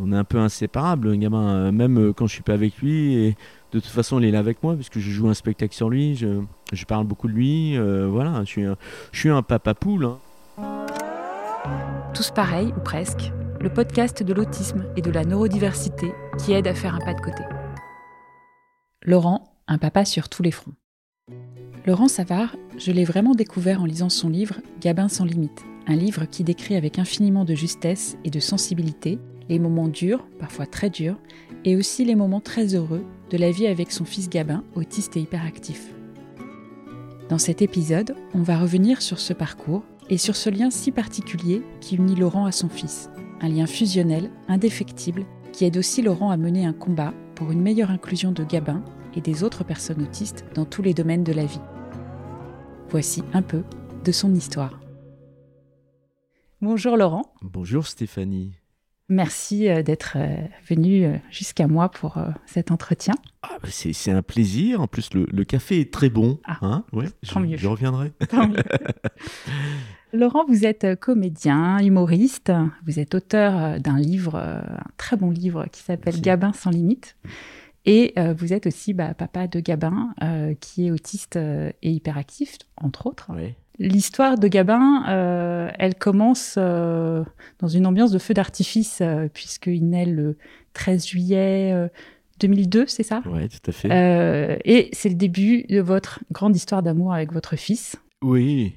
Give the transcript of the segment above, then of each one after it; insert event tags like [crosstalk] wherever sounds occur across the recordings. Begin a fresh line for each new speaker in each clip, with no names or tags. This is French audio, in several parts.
On est un peu inséparables, gamin, euh, même euh, quand je suis pas avec lui. Et de toute façon, il est là avec moi, puisque je joue un spectacle sur lui, je, parle beaucoup de lui. euh, voilà, je suis un, je suis papa poule. hein.
Tous pareils, ou presque, le podcast de l'autisme et de la neurodiversité qui aide à faire un pas de côté. Laurent, un papa sur tous les fronts. Laurent Savard, je l'ai vraiment découvert en lisant son livre Gabin sans limite, un livre qui décrit avec infiniment de justesse et de sensibilité les moments durs, parfois très durs, et aussi les moments très heureux de la vie avec son fils Gabin, autiste et hyperactif. Dans cet épisode, on va revenir sur ce parcours et sur ce lien si particulier qui unit Laurent à son fils. Un lien fusionnel, indéfectible, qui aide aussi Laurent à mener un combat pour une meilleure inclusion de Gabin et des autres personnes autistes dans tous les domaines de la vie. Voici un peu de son histoire. Bonjour Laurent,
Bonjour Stéphanie.
Merci euh, d'être euh, venu euh, jusqu'à moi pour cet entretien.
Ah, c'est un plaisir. En plus, le, le café est très bon.
Ah,
hein ouais,
tant
je,
mieux.
je reviendrai. [laughs]
Tant mieux. Laurent, vous êtes comédien, humoriste, vous êtes auteur d'un livre, un très bon livre qui s'appelle. Gabin sans limite. Et euh, vous êtes aussi bah, papa de Gabin, euh, qui est autiste et hyperactif, entre autres.
Ouais.
L'histoire de Gabin, euh, elle commence euh, dans une ambiance de feu d'artifice, euh, puisqu'il naît le 13 juillet euh, 2002, c'est ça?
Ouais, tout à fait.
Et c'est le début de votre grande histoire d'amour avec votre fils.
Oui.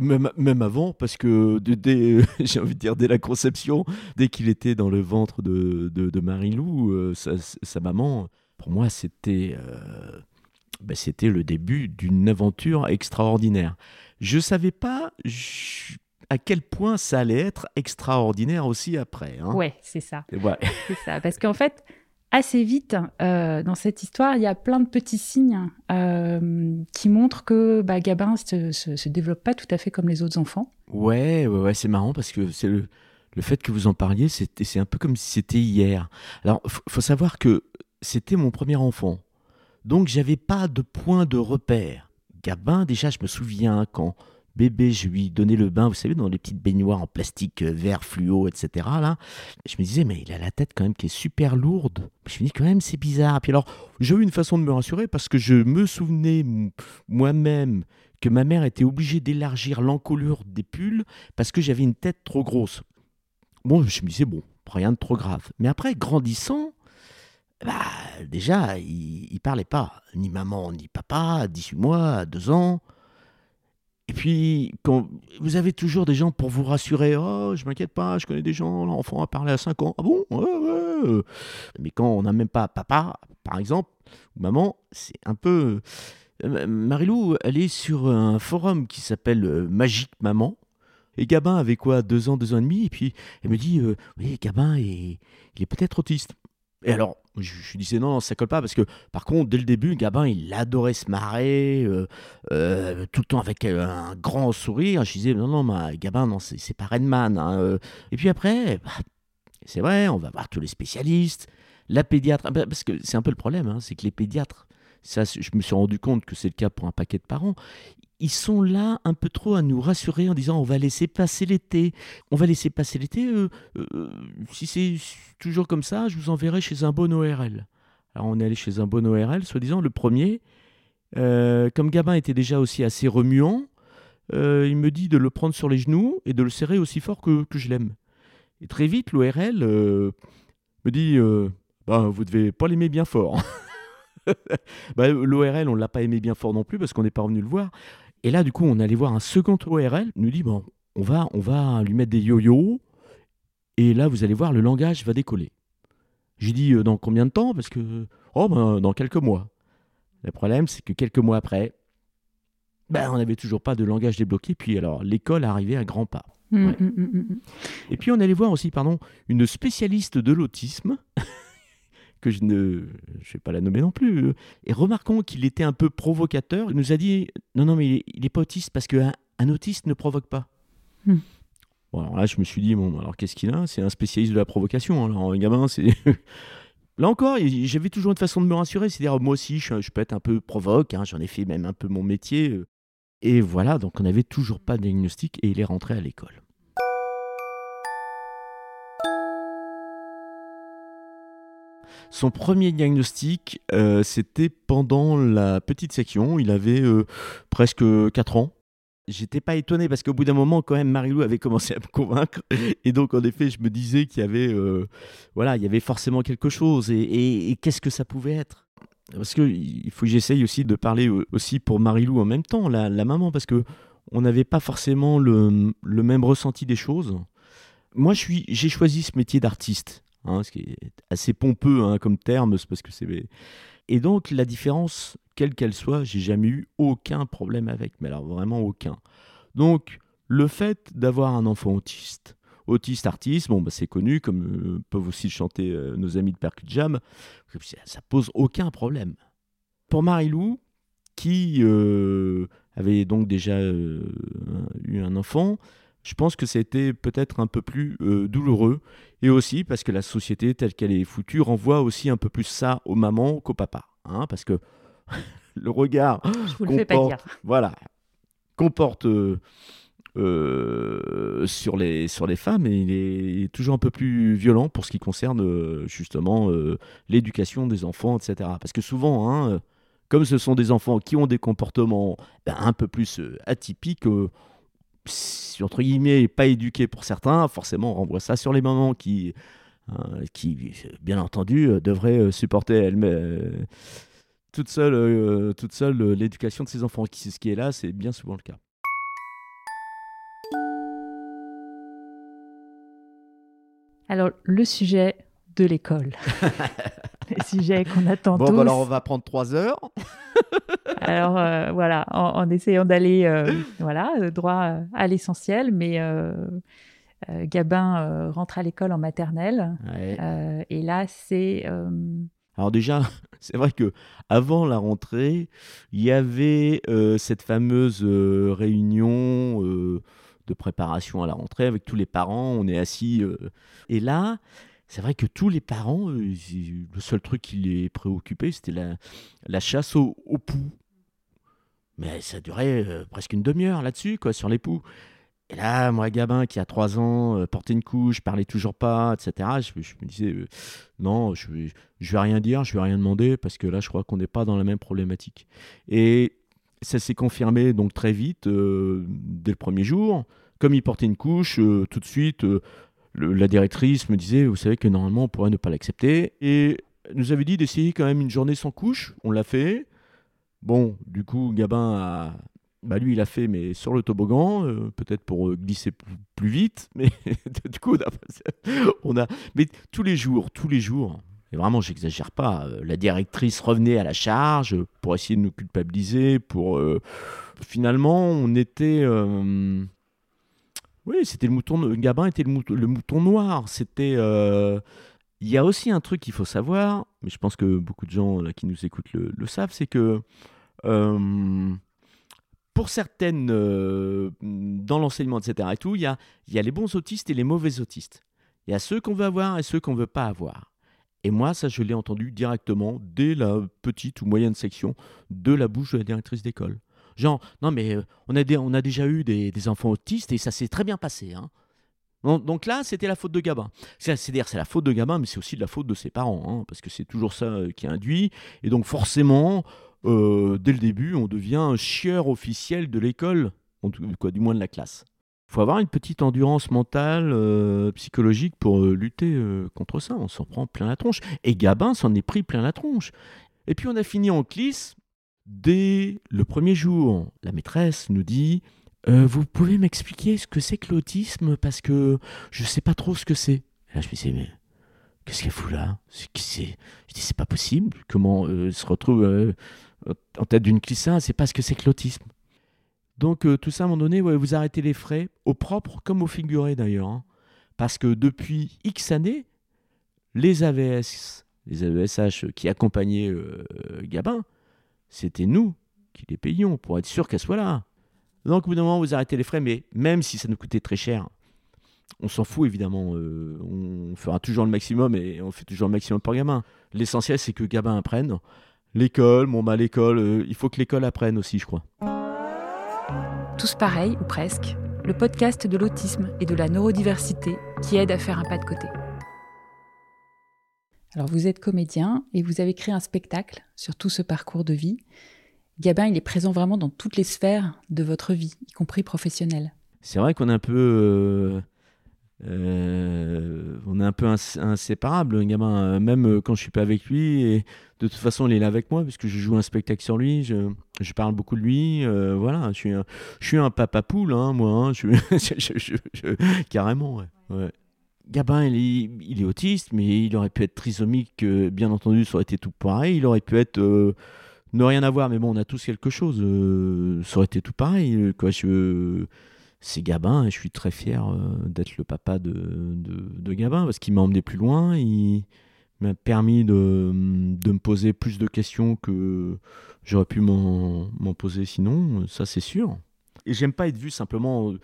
Même, même avant, parce que dès- [laughs] j'ai envie de dire dès la conception, dès qu'il était dans le ventre de, de, de Marie-Lou, euh, sa, sa maman, pour moi, c'était euh, ben, c'était le début d'une aventure extraordinaire. Je ne savais pas à quel point ça allait être extraordinaire aussi après. hein.
Ouais, c'est ça. [laughs] C'est ça. Parce qu'en fait, assez vite, euh, dans cette histoire, il y a plein de petits signes euh, qui montrent que bah, Gabin se, se, se développe pas tout à fait comme les autres enfants.
Ouais, ouais, ouais, c'est marrant parce que c'est le, le fait que vous en parliez, c'est un peu comme si c'était hier. Alors, faut, faut savoir que c'était mon premier enfant, donc j'avais pas de point de repère. Gabin, déjà, je me souviens quand bébé, je lui donnais le bain, vous savez, dans les petites baignoires en plastique euh, vert fluo, etc. Là, je me disais, mais il a la tête quand même qui est super lourde. Je me dis quand même, c'est bizarre. Puis alors, j'ai eu une façon de me rassurer parce que je me souvenais moi-même que ma mère était obligée d'élargir l'encolure des pulls parce que j'avais une tête trop grosse. Bon, je me disais, bon, rien de trop grave. Mais après, grandissant, bah, déjà, il, il parlait pas, ni maman, ni papa, à 18 mois, à 2 ans. Et puis, quand vous avez toujours des gens pour vous rassurer, oh, je m'inquiète pas, je connais des gens, l'enfant a parlé à 5 ans. Ah bon? Mais quand on n'a même pas papa, par exemple, ou maman, c'est un peu. Euh, Marilou, elle est sur un forum qui s'appelle euh, Magique Maman. Et Gabin avait quoi Deux ans, deux ans et demi? Et puis elle me dit euh, Oui, Gabin, est- il est peut-être autiste. Et alors, je, je disais non, non, ça colle pas parce que par contre, dès le début, Gabin, il adorait se marrer, euh, euh, tout le temps avec euh, un grand sourire. Je disais non, non, Gabin, non, c'est pas Redman. hein. Et puis après, bah, c'est vrai, on va voir tous les spécialistes, la pédiatre, ah bah, parce que c'est un peu le problème, hein, c'est que les pédiatres, ça, je me suis rendu compte que c'est le cas pour un paquet de parents. Ils sont là un peu trop à nous rassurer en disant on va laisser passer l'été. On va laisser passer l'été. euh, euh, si c'est toujours comme ça, je vous enverrai chez un bon ORL. Alors on est allé chez un bon ORL, soi-disant le premier. Euh, comme Gabin était déjà aussi assez remuant, il me dit de le prendre sur les genoux et de le serrer aussi fort que, que je l'aime. Et très vite, l'ORL me dit bah, Vous devez pas l'aimer bien fort. [laughs] bah, L'ORL, on ne l'a pas aimé bien fort non plus parce qu'on n'est pas revenu le voir. Et là, du coup, on allait voir un second ORL. Il nous dit Bon, on va, on va lui mettre des yo-yo. Et là, vous allez voir, le langage va décoller. J'ai dit euh, Dans combien de temps? Parce que, oh, ben, dans quelques mois. Le problème, c'est que quelques mois après, ben, on n'avait toujours pas de langage débloqué. Puis alors, l'école arrivait à grands pas. Ouais.
mm, mm, mm.
Et puis on allait voir aussi, pardon, une spécialiste de l'autisme, que je ne je vais pas la nommer non plus. euh, Et remarquons qu'il était un peu provocateur. Il nous a dit non, non, mais il est, il est pas autiste parce qu'un un autiste ne provoque pas.
Hmm.
Bon, alors là, je me suis dit, bon, alors qu'est-ce qu'il a? C'est un spécialiste de la provocation. Alors, un gamin, c'est. [laughs] Là encore, j'avais toujours une façon de me rassurer, c'est-à-dire moi aussi, je, je peux être un peu provoque, hein, j'en ai fait même un peu mon métier. euh. Et voilà, donc on n'avait toujours pas de diagnostic et il est rentré à l'école. Son premier diagnostic, euh, c'était pendant la petite section. Il avait euh, presque 4 ans. J'étais pas étonné parce qu'au bout d'un moment, quand même, Marilou avait commencé à me convaincre. [laughs] Et donc, en effet, je me disais qu'il y avait, euh, voilà, il y avait forcément quelque chose. Et, qu'est-ce que ça pouvait être? Parce qu'il faut que j'essaye aussi de parler aussi pour Marilou en même temps, la, maman, parce que on n'avait pas forcément le, même ressenti des choses. Moi, j'ai choisi ce métier d'artiste, hein, ce qui est assez pompeux hein, comme terme, parce que c'est. Et donc, la différence quelle qu'elle soit, j'ai jamais eu aucun problème avec, mais alors vraiment aucun. Donc, le fait d'avoir un enfant autiste, autiste artiste, bon, bah, c'est connu, comme euh, peuvent aussi chanter euh, nos amis de Percut Jam, ça pose aucun problème. Pour Marilou, qui euh, avait donc déjà eu un enfant, je pense que c'était peut-être un peu plus douloureux, et aussi parce que la société telle qu'elle est foutue renvoie aussi un peu plus ça aux mamans qu'aux papas, hein, parce que [laughs] le regard comporte, voilà, comporte euh, euh, sur, les, sur les femmes et il est toujours un peu plus violent pour ce qui concerne euh, justement l'éducation des enfants, etc. Parce que souvent, hein, comme ce sont des enfants qui ont des comportements ben, un peu plus atypiques, entre guillemets, pas éduqués pour certains, forcément on renvoie ça sur les mamans qui, qui bien entendu, devraient supporter elles-mêmes toute seule, euh, toute seule euh, l'éducation de ses enfants. Qui, ce qui est là, c'est bien souvent le cas.
Alors, le sujet de l'école. [laughs] le sujet qu'on attend
bon,
tous.
Bon, alors on va prendre trois heures. [laughs]
alors, euh, voilà, en, essayant d'aller [gasps] voilà, droit à l'essentiel, mais Gabin rentre à l'école en maternelle. et là, c'est
alors déjà, [laughs] c'est vrai que avant la rentrée, il y avait euh, cette fameuse euh, réunion euh, de préparation à la rentrée avec tous les parents. On est assis et là, c'est vrai que tous les parents, le seul truc qui les préoccupait, c'était la, chasse au, au poux. Mais ça durait presque une demi-heure là-dessus, quoi, sur les poux. Et là, moi, Gabin, qui a 3 ans, euh, portait une couche, parlait toujours pas, etc., je, me disais, euh, non, je, je vais rien dire, je vais rien demander, parce que là, je crois qu'on n'est pas dans la même problématique. Et ça s'est confirmé donc très vite, euh, dès le premier jour. Comme il portait une couche, tout de suite, la directrice me disait, vous savez que normalement, on pourrait ne pas l'accepter. Et nous avait dit d'essayer quand même une journée sans couche. On l'a fait. Bon, du coup, Gabin a, bah lui, il a fait, mais sur le toboggan, euh, peut-être pour euh, glisser plus, vite, [laughs] mais du coup, on a, Mais tous les jours, tous les jours, et vraiment, j'exagère pas, euh, la directrice revenait à la charge pour essayer de nous culpabiliser, pour. finalement, on était. Oui, c'était le mouton. Gabin était le mouton, le mouton noir. C'était. Il y a aussi un truc qu'il faut savoir, mais je pense que beaucoup de gens qui nous écoutent le, le savent, c'est que pour certaines, euh, dans l'enseignement, etc., et tout, il y a, y a les bons autistes et les mauvais autistes. Il y a ceux qu'on veut avoir et ceux qu'on ne veut pas avoir. Et moi, ça, je l'ai entendu directement dès la petite ou moyenne section de la bouche de la directrice d'école. Genre, non, mais euh, on, a on a déjà eu des, enfants autistes et ça s'est très bien passé. Hein. Donc, là, c'était la faute de Gabin. C'est-à-dire, c'est la faute de Gabin, mais c'est aussi de la faute de ses parents, hein, parce que c'est toujours ça euh, qui induit. Et donc, forcément, euh, dès le début, on devient un chieur officiel de l'école, quoi, du moins de la classe. Il faut avoir une petite endurance mentale, euh, psychologique pour lutter contre ça. On s'en prend plein la tronche. Et Gabin s'en est pris plein la tronche. Et puis on a fini en clisse. Dès le premier jour, la maîtresse nous dit Vous pouvez m'expliquer ce que c'est que l'autisme Parce que je ne sais pas trop ce que c'est. là, je me disais Mais qu'est-ce qu'elle fout là? Je dis C'est pas possible. Comment se retrouve en tête d'une clissa, c'est pas ce que c'est que l'autisme. Donc euh, tout ça, à un moment donné, vous arrêtez les frais, au propre comme au figuré d'ailleurs. Hein. parce que depuis X années, les AVS, les AVSH qui accompagnaient euh, Gabin, c'était nous qui les payions pour être sûr qu'elle soit là. Donc au bout d'un moment, vous arrêtez les frais, mais même si ça nous coûtait très cher, on s'en fout évidemment. Euh, on fera toujours le maximum et on fait toujours le maximum pour Gabin. L'essentiel, c'est que Gabin apprenne. L'école, bon bah l'école, euh, il faut que l'école apprenne aussi, je crois.
Tous pareils, ou presque, le podcast de l'autisme et de la neurodiversité qui aide à faire un pas de côté. Alors vous êtes comédien et vous avez créé un spectacle sur tout ce parcours de vie. Gabin, il est présent vraiment dans toutes les sphères de votre vie, y compris professionnelle.
C'est vrai qu'on est un peu, euh, euh, on est un peu inséparable, gamin. Euh, même quand je suis pas avec lui, et de toute façon, il est là avec moi puisque je joue un spectacle sur lui. Je, je parle beaucoup de lui. voilà, je suis un, je suis un papa poule, hein, moi. Hein, [laughs] carrément, ouais. Gabin, il est, il est, autiste, mais il aurait pu être trisomique, bien entendu, ça aurait été tout pareil. Il aurait pu être ne rien avoir, mais bon, on a tous quelque chose. ça aurait été tout pareil. Quoi, je, c'est Gabin et je suis très fier euh, d'être le papa de, de, Gabin parce qu'il m'a emmené plus loin, il m'a permis de, me poser plus de questions que j'aurais pu m'en poser sinon, ça c'est sûr. Et j'aime pas être vu simplement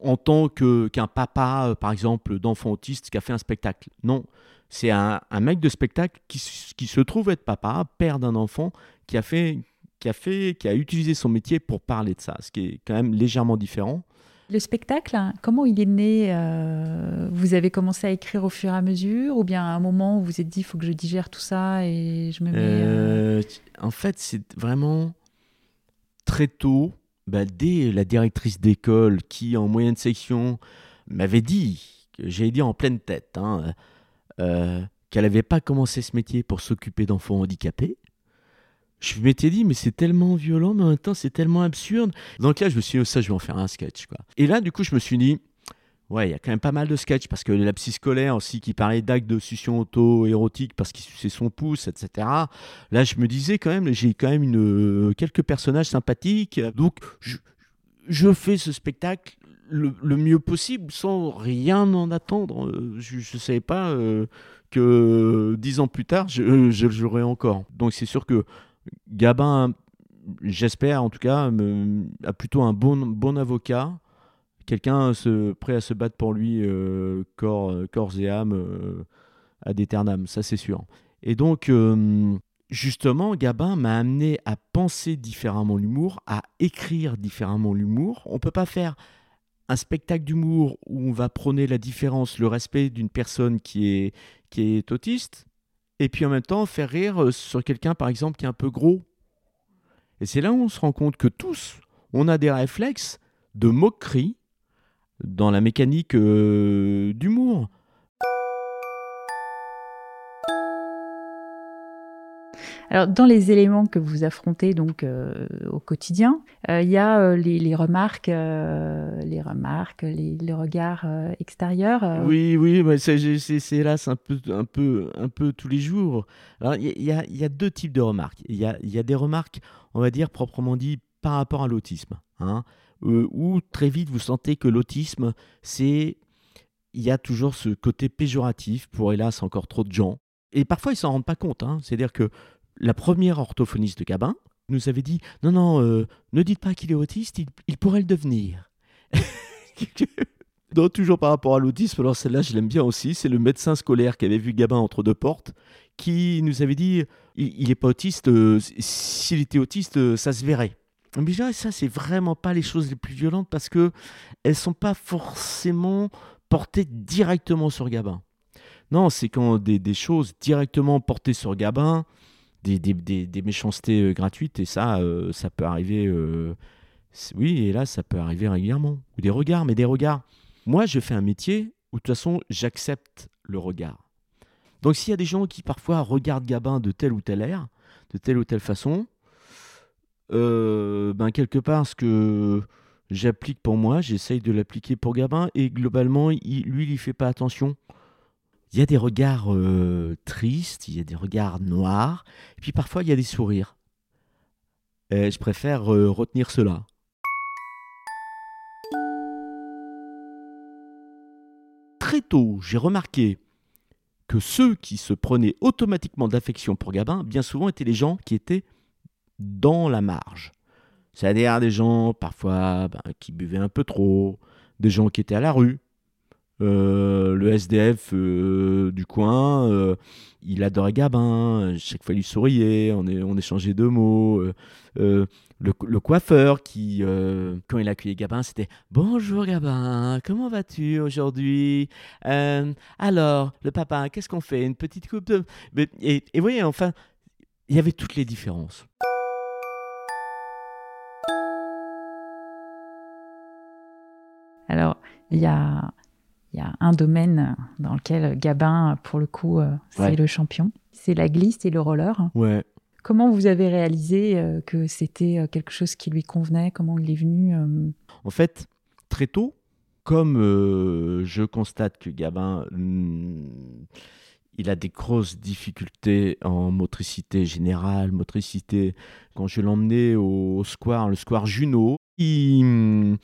en tant qu'un papa, euh, par exemple, d'enfant autiste qui a fait un spectacle. Non, c'est un, mec de spectacle qui, qui, se trouve être papa, père d'un enfant, qui a fait, qui a fait, qui a utilisé son métier pour parler de ça, ce qui est quand même légèrement différent.
Le spectacle, hein, comment il est né euh, Vous avez commencé à écrire au fur et à mesure Ou bien à un moment où vous vous êtes dit, il faut que je digère tout ça et je me mets... Euh,
euh, en fait, c'est vraiment très tôt, bah, dès la directrice d'école qui, en moyenne section, m'avait dit, j'allais dire en pleine tête, hein, qu'elle n'avait pas commencé ce métier pour s'occuper d'enfants handicapés, je m'étais dit, mais c'est tellement violent, mais en même temps, c'est tellement absurde. Donc là, je me suis dit, oh, ça, je vais en faire un sketch. Quoi. Et là, du coup, je me suis dit, ouais, il y a quand même pas mal de sketchs, parce que la psy scolaire aussi, qui parlait d'actes de succion auto-érotique parce qu'il suçait son pouce, etc. Là, je me disais quand même, j'ai quand même une, euh, quelques personnages sympathiques. Donc, je, fais ce spectacle le, mieux possible sans rien en attendre. Euh, je ne savais pas euh, que dix ans plus tard, je, je jouerais encore. Donc c'est sûr que Gabin, j'espère en tout cas, a plutôt un bon, bon avocat, quelqu'un prêt à se battre pour lui euh, corps, euh, corps et âme euh, à d'éternam, ça c'est sûr. Et donc, justement, Gabin m'a amené à penser différemment l'humour, à écrire différemment l'humour. On ne peut pas faire un spectacle d'humour où on va prôner la différence, le respect d'une personne qui est, qui est autiste, et puis en même temps faire rire euh, sur quelqu'un par exemple qui est un peu gros. Et c'est là où on se rend compte que tous, on a des réflexes de moquerie dans la mécanique euh, d'humour.
Alors, dans les éléments que vous affrontez donc euh, au quotidien, euh, il y a euh, les, remarques, les remarques, les, regards extérieurs.
Oui, oui, c'est hélas un peu, un peu, un peu tous les jours. Il y, a, deux types de remarques. Il y a, des remarques, on va dire proprement dit, par rapport à l'autisme, hein, où très vite vous sentez que l'autisme, c'est il y a toujours ce côté péjoratif pour hélas encore trop de gens. Et parfois, ils s'en rendent pas compte. Hein. C'est-à-dire que la première orthophoniste de Gabin nous avait dit Non, non, euh, ne dites pas qu'il est autiste, il, pourrait le devenir. [laughs] Toujours par rapport à l'autisme, alors celle-là, je l'aime bien aussi. C'est le médecin scolaire qui avait vu Gabin entre deux portes qui nous avait dit Il n'est pas autiste, euh, s'il était autiste, euh, ça se verrait. Mais ça, c'est vraiment pas les choses les plus violentes parce que elles sont pas forcément portées directement sur Gabin. Non, c'est quand des, choses directement portées sur Gabin, des, méchancetés euh, gratuites et ça, euh, ça peut arriver. Euh, oui, et là, ça peut arriver régulièrement. Ou des regards, mais des regards. Moi, je fais un métier où de toute façon, j'accepte le regard. Donc, s'il y a des gens qui parfois regardent Gabin de telle ou telle air, de telle ou telle façon, ben quelque part, ce que j'applique pour moi, j'essaye de l'appliquer pour Gabin, et globalement, lui, il fait pas attention il y a des regards euh, tristes, il y a des regards noirs, et puis parfois il y a des sourires. Je préfère euh, retenir cela. Très tôt, j'ai remarqué que ceux qui se prenaient automatiquement d'affection pour Gabin, bien souvent étaient les gens qui étaient dans la marge. C'est-à-dire des gens parfois ben, qui buvaient un peu trop, des gens qui étaient à la rue, Euh, le SDF euh, du coin, euh, il adorait Gabin. Chaque fois, il souriait. On, échangeait deux mots. Le, le, coiffeur qui, quand il accueillait Gabin, c'était Bonjour Gabin, comment vas-tu aujourd'hui? Alors, le papa, qu'est-ce qu'on fait? Une petite coupe de. Et, et vous voyez, enfin, il y avait toutes les différences.
Alors, il y a, y a un domaine dans lequel Gabin, pour le coup, euh, c'est le champion. C'est la glisse et le roller.
Ouais.
Comment vous avez réalisé euh, que c'était euh, quelque chose qui lui convenait? Comment il est venu
En fait, très tôt, comme je constate que Gabin, hmm, il a des grosses difficultés en motricité générale, motricité. Quand je l'emmenais au square, le square Juno, il hmm,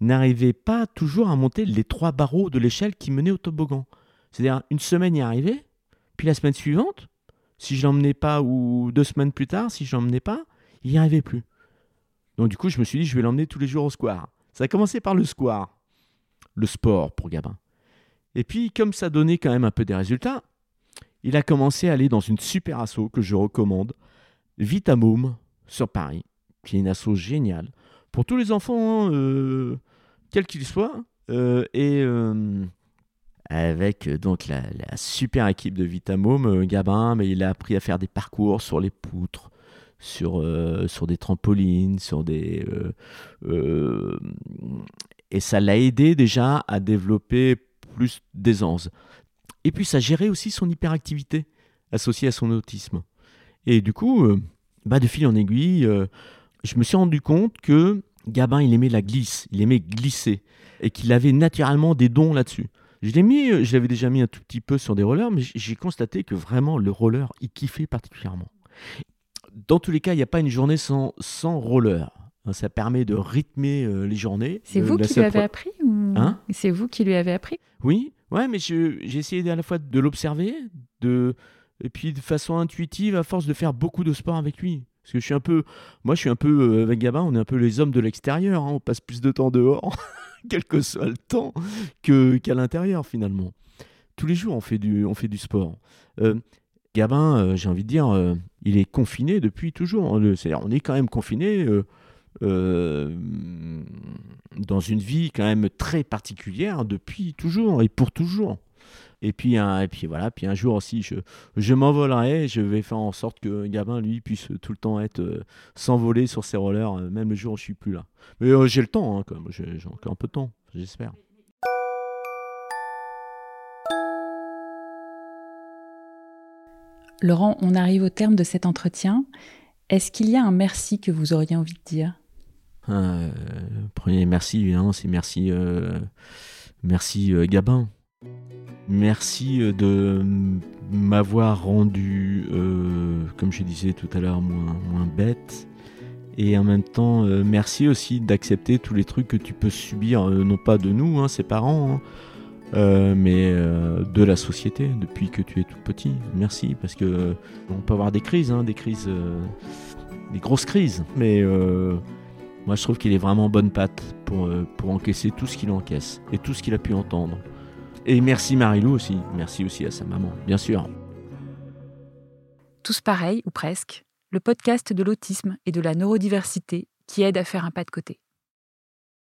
n'arrivait pas toujours à monter les trois barreaux de l'échelle qui menaient au toboggan. C'est-à-dire, une semaine y arrivait, puis la semaine suivante, si je l'emmenais pas, ou deux semaines plus tard, si je l'emmenais pas, il n'y arrivait plus. Donc du coup, je me suis dit, je vais l'emmener tous les jours au square. Ça a commencé par le square, le sport pour Gabin. Et puis, comme ça donnait quand même un peu des résultats, il a commencé à aller dans une super asso que je recommande, Vitamome, sur Paris, qui est une asso géniale. Pour tous les enfants, hein, euh, quel qu'il soit. Euh, et euh, avec donc la, super équipe de Vitamome, Gabin, mais il a appris à faire des parcours sur les poutres, sur, sur des trampolines, sur des. et ça l'a aidé déjà à développer plus d'aisance. Et puis ça gérait aussi son hyperactivité associée à son autisme. Et du coup, bah, de fil en aiguille, je me suis rendu compte que Gabin, il aimait la glisse, il aimait glisser, et qu'il avait naturellement des dons là-dessus. Je l'ai mis, je l'avais déjà mis un tout petit peu sur des rollers, mais j'ai constaté que vraiment le roller, il kiffait particulièrement. Dans tous les cas, il n'y a pas une journée sans, sans roller. Ça permet de rythmer euh, les journées.
C'est vous qui lui avez appris hein? C'est vous qui lui avez appris?
Oui, ouais, mais j'ai essayé à la fois de l'observer, de et puis de façon intuitive, à force de faire beaucoup de sport avec lui. Parce que je suis un peu, moi je suis un peu, euh, avec Gabin, on est un peu les hommes de l'extérieur, hein. on passe plus de temps dehors, [laughs] quel que soit le temps, que, qu'à l'intérieur finalement. Tous les jours on fait du, sport. Euh, Gabin, euh, j'ai envie de dire, il est confiné depuis toujours. C'est-à-dire, on est quand même confiné dans une vie quand même très particulière depuis toujours et pour toujours. Et puis, un, et puis voilà, puis un jour aussi, je, je m'envolerai, je vais faire en sorte que Gabin, lui, puisse tout le temps être euh, s'envoler sur ses rollers, euh, même le jour où je suis plus là. Mais euh, j'ai le temps, hein, quand même. J'ai, encore un peu de temps, j'espère.
Laurent, on arrive au terme de cet entretien. Est-ce qu'il y a un merci que vous auriez envie de dire?
Premier merci, évidemment, c'est merci, merci Gabin. Merci euh, de m'avoir rendu, euh, comme je disais tout à l'heure, moins, bête. Et en même temps, euh, merci aussi d'accepter tous les trucs que tu peux subir, non pas de nous, hein, ses parents, hein, mais de la société depuis que tu es tout petit. Merci, parce que on peut avoir des crises, hein, des crises, des grosses crises, mais moi je trouve qu'il est vraiment bonne patte pour, pour encaisser tout ce qu'il encaisse et tout ce qu'il a pu entendre. Et merci Marilou aussi. Merci aussi à sa maman, bien sûr.
Tous pareils, ou presque, le podcast de l'autisme et de la neurodiversité qui aide à faire un pas de côté.